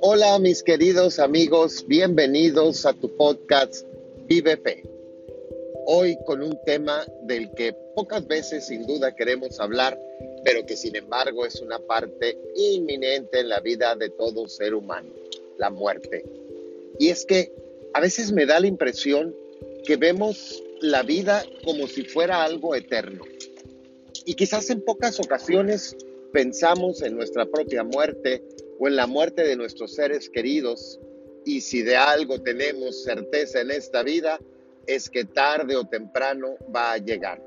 Hola mis queridos amigos, bienvenidos a tu podcast Vive Fe. Hoy con un tema del que pocas veces sin duda queremos hablar, pero que sin embargo es una parte inminente en la vida de todo ser humano, la muerte. Y es que a veces me da la impresión que vemos la vida como si fuera algo eterno. Y quizás en pocas ocasiones pensamos en nuestra propia muerte o en la muerte de nuestros seres queridos. Y si de algo tenemos certeza en esta vida, es que tarde o temprano va a llegar.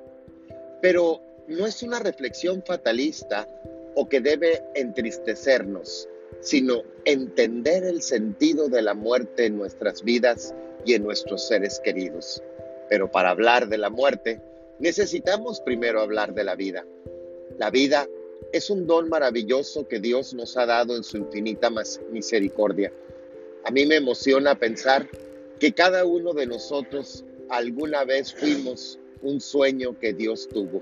Pero no es una reflexión fatalista o que debe entristecernos, sino entender el sentido de la muerte en nuestras vidas y en nuestros seres queridos. Pero para hablar de la muerte, necesitamos primero hablar de la vida. La vida es un don maravilloso que Dios nos ha dado en su infinita misericordia. A mí me emociona pensar que cada uno de nosotros alguna vez fuimos un sueño que Dios tuvo.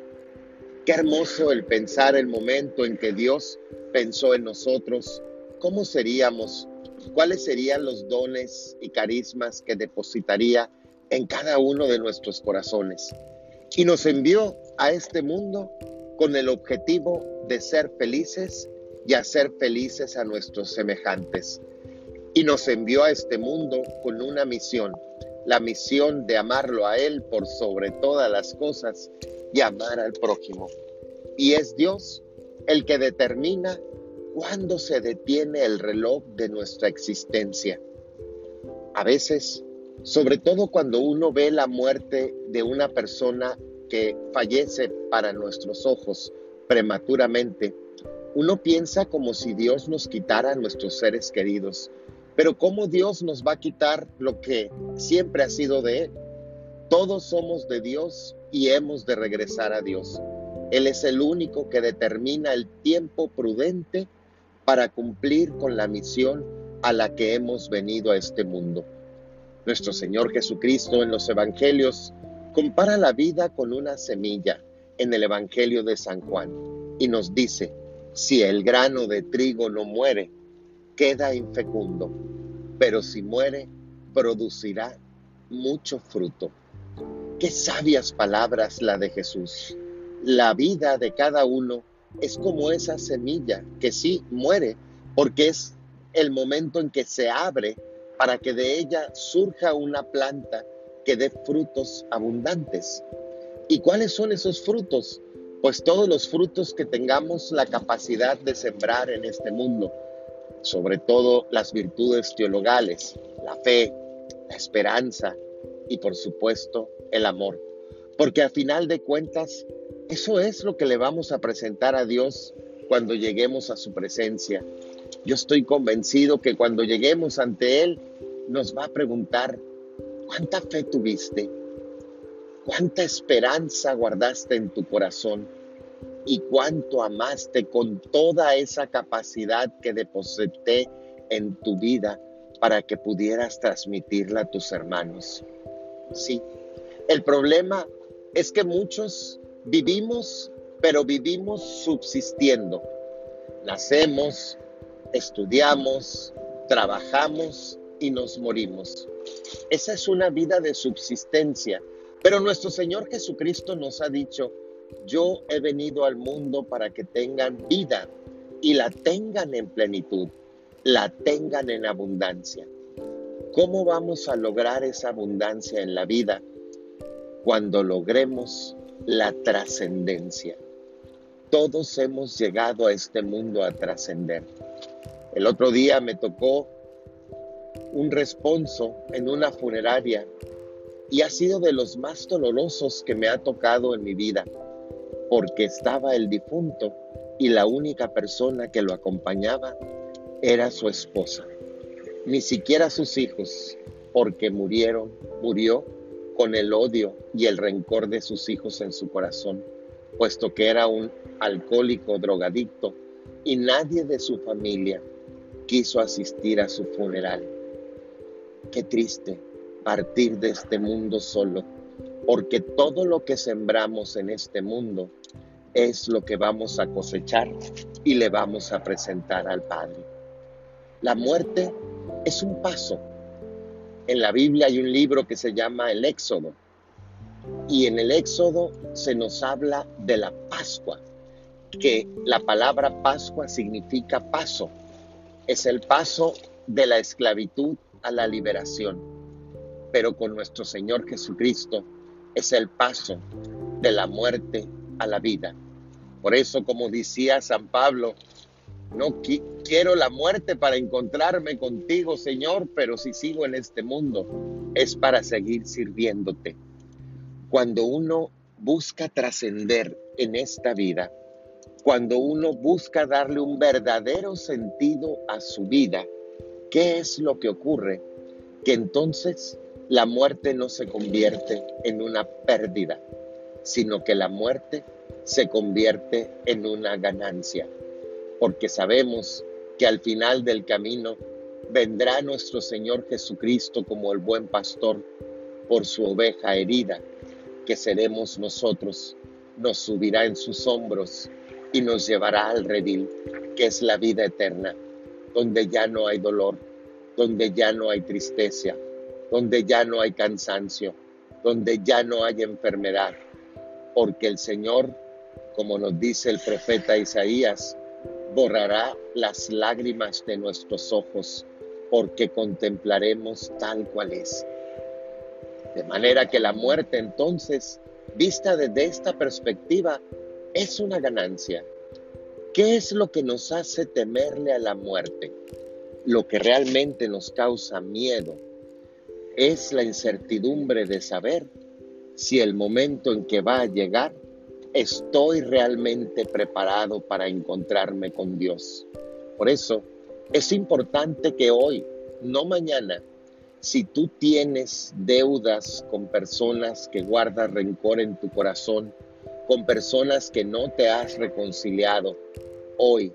Qué hermoso el pensar el momento en que Dios pensó en nosotros, cómo seríamos, cuáles serían los dones y carismas que depositaría en cada uno de nuestros corazones. Y nos envió a este mundo con el objetivo de ser felices y hacer felices a nuestros semejantes. Y nos envió a este mundo con una misión, la misión de amarlo a Él por sobre todas las cosas y amar al prójimo. Y es Dios el que determina cuándo se detiene el reloj de nuestra existencia. A veces, sobre todo cuando uno ve la muerte de una persona que fallece para nuestros ojos prematuramente, uno piensa como si Dios nos quitara nuestros seres queridos. Pero ¿cómo Dios nos va a quitar lo que siempre ha sido de Él? Todos somos de Dios y hemos de regresar a Dios. Él es el único que determina el tiempo prudente para cumplir con la misión a la que hemos venido a este mundo. Nuestro Señor Jesucristo en los Evangelios compara la vida con una semilla en el Evangelio de San Juan y nos dice, si el grano de trigo no muere, queda infecundo, pero si muere, producirá mucho fruto. Qué sabias palabras la de Jesús. La vida de cada uno es como esa semilla que sí muere, porque es el momento en que se abre para que de ella surja una planta que dé frutos abundantes. ¿Y cuáles son esos frutos? Pues todos los frutos que tengamos la capacidad de sembrar en este mundo, sobre todo las virtudes teologales, la fe, la esperanza y por supuesto el amor. Porque a final de cuentas, eso es lo que le vamos a presentar a Dios cuando lleguemos a su presencia. Yo estoy convencido que cuando lleguemos ante Él, nos va a preguntar, ¿Cuánta fe tuviste? ¿Cuánta esperanza guardaste en tu corazón? ¿Y cuánto amaste con toda esa capacidad que deposité en tu vida para que pudieras transmitirla a tus hermanos? Sí, el problema es que muchos vivimos, pero vivimos subsistiendo. Nacemos, estudiamos, trabajamos y nos morimos. Esa es una vida de subsistencia. Pero nuestro Señor Jesucristo nos ha dicho, yo he venido al mundo para que tengan vida y la tengan en plenitud, la tengan en abundancia. ¿Cómo vamos a lograr esa abundancia en la vida? Cuando logremos la trascendencia. Todos hemos llegado a este mundo a trascender. El otro día me tocó un responso en una funeraria y ha sido de los más dolorosos que me ha tocado en mi vida, porque estaba el difunto y la única persona que lo acompañaba era su esposa, ni siquiera sus hijos, porque murieron, murió con el odio y el rencor de sus hijos en su corazón, puesto que era un alcohólico drogadicto y nadie de su familia quiso asistir a su funeral. Qué triste partir de este mundo solo, porque todo lo que sembramos en este mundo es lo que vamos a cosechar y le vamos a presentar al Padre. La muerte es un paso. En la Biblia hay un libro que se llama el Éxodo. Y en el Éxodo se nos habla de la Pascua, que la palabra Pascua significa paso. Es el paso de la esclavitud a la liberación. Pero con nuestro Señor Jesucristo es el paso de la muerte a la vida. Por eso, como decía San Pablo, no quiero la muerte para encontrarme contigo, Señor, pero si sigo en este mundo es para seguir sirviéndote. Cuando uno busca trascender en esta vida, cuando uno busca darle un verdadero sentido a su vida, ¿qué es lo que ocurre? Que entonces la muerte no se convierte en una pérdida, sino que la muerte se convierte en una ganancia, porque sabemos que al final del camino vendrá nuestro Señor Jesucristo como el buen pastor por su oveja herida, que seremos nosotros, nos subirá en sus hombros y nos llevará al redil, que es la vida eterna, donde ya no hay dolor, donde ya no hay tristeza, donde ya no hay cansancio, donde ya no hay enfermedad, porque el Señor, como nos dice el profeta Isaías, borrará las lágrimas de nuestros ojos, porque contemplaremos tal cual es. De manera que la muerte entonces, vista desde esta perspectiva, es una ganancia. ¿Qué es lo que nos hace temerle a la muerte? Lo que realmente nos causa miedo es la incertidumbre de saber si el momento en que va a llegar estoy realmente preparado para encontrarme con Dios. Por eso es importante que hoy, no mañana, si tú tienes deudas con personas que guardan rencor en tu corazón, con personas que no te has reconciliado, hoy,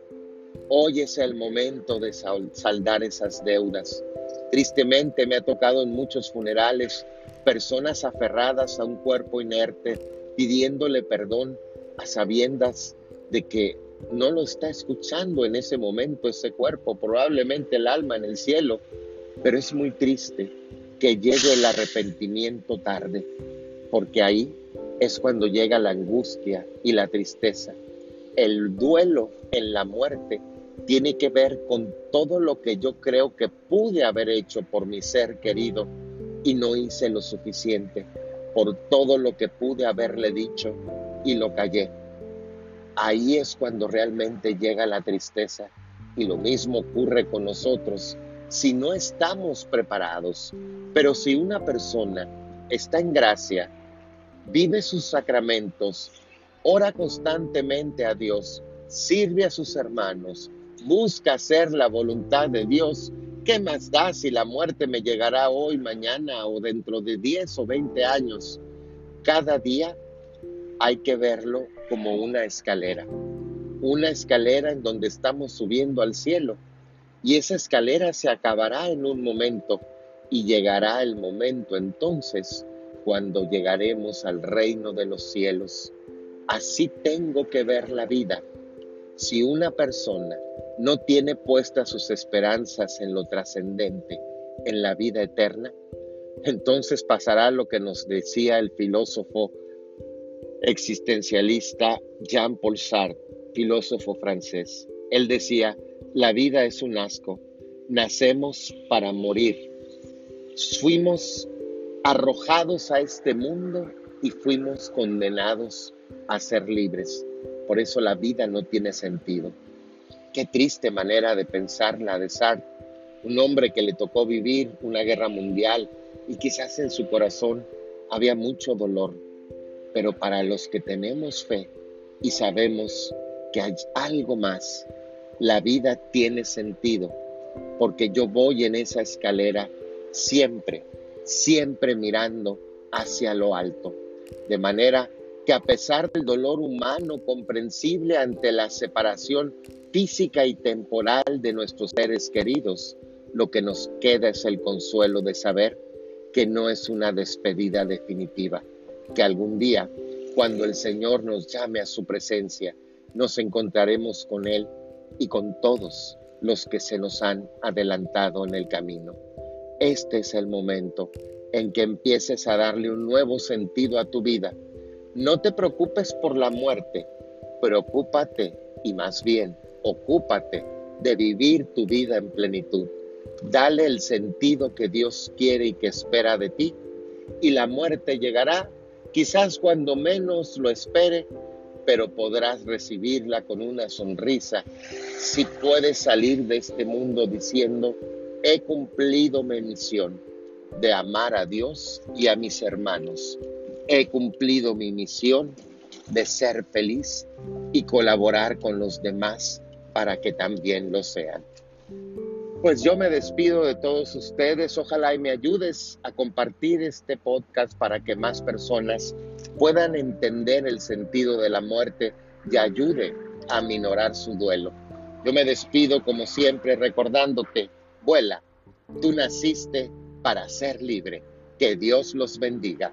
hoy es el momento de saldar esas deudas. Tristemente me ha tocado en muchos funerales personas aferradas a un cuerpo inerte, pidiéndole perdón a sabiendas de que no lo está escuchando en ese momento ese cuerpo, probablemente el alma en el cielo, pero es muy triste que llegue el arrepentimiento tarde, porque ahí es cuando llega la angustia y la tristeza. El duelo en la muerte tiene que ver con todo lo que yo creo que pude haber hecho por mi ser querido y no hice lo suficiente por todo lo que pude haberle dicho y lo callé. Ahí es cuando realmente llega la tristeza y lo mismo ocurre con nosotros si no estamos preparados. Pero si una persona está en gracia, vive sus sacramentos, ora constantemente a Dios, sirve a sus hermanos, busca hacer la voluntad de Dios, ¿Qué más da si la muerte me llegará hoy, mañana o dentro de 10 o 20 años? Cada día hay que verlo como una escalera, una escalera en donde estamos subiendo al cielo y esa escalera se acabará en un momento y llegará el momento entonces cuando llegaremos al reino de los cielos. Así tengo que ver la vida. Si una persona no tiene puestas sus esperanzas en lo trascendente, en la vida eterna, entonces pasará lo que nos decía el filósofo existencialista Jean-Paul Sartre, filósofo francés. Él decía, la vida es un asco, nacemos para morir. Fuimos arrojados a este mundo y fuimos condenados a ser libres. Por eso la vida no tiene sentido. Qué triste manera de pensarla de Sartre, un hombre que le tocó vivir una guerra mundial y quizás en su corazón había mucho dolor. Pero para los que tenemos fe y sabemos que hay algo más, la vida tiene sentido, porque yo voy en esa escalera siempre, siempre mirando hacia lo alto, de manera que a pesar del dolor humano comprensible ante la separación física y temporal de nuestros seres queridos, lo que nos queda es el consuelo de saber que no es una despedida definitiva, que algún día Cuando el Señor nos llame a su presencia, nos encontraremos con Él y con todos los que se nos han adelantado en el camino. Este es el momento en que empieces a darle un nuevo sentido a tu vida. No te preocupes por la muerte, preocúpate y más bien ocúpate de vivir tu vida en plenitud. Dale el sentido que Dios quiere y que espera de ti y la muerte llegará quizás cuando menos lo espere, pero podrás recibirla con una sonrisa si puedes salir de este mundo diciendo, he cumplido mi misión de amar a Dios y a mis hermanos. He cumplido mi misión de ser feliz y colaborar con los demás para que también lo sean. Pues yo me despido de todos ustedes. Ojalá y me ayudes a compartir este podcast para que más personas puedan entender el sentido de la muerte y ayude a minorar su duelo. Yo me despido como siempre recordándote, vuela, tú naciste para ser libre. Que Dios los bendiga.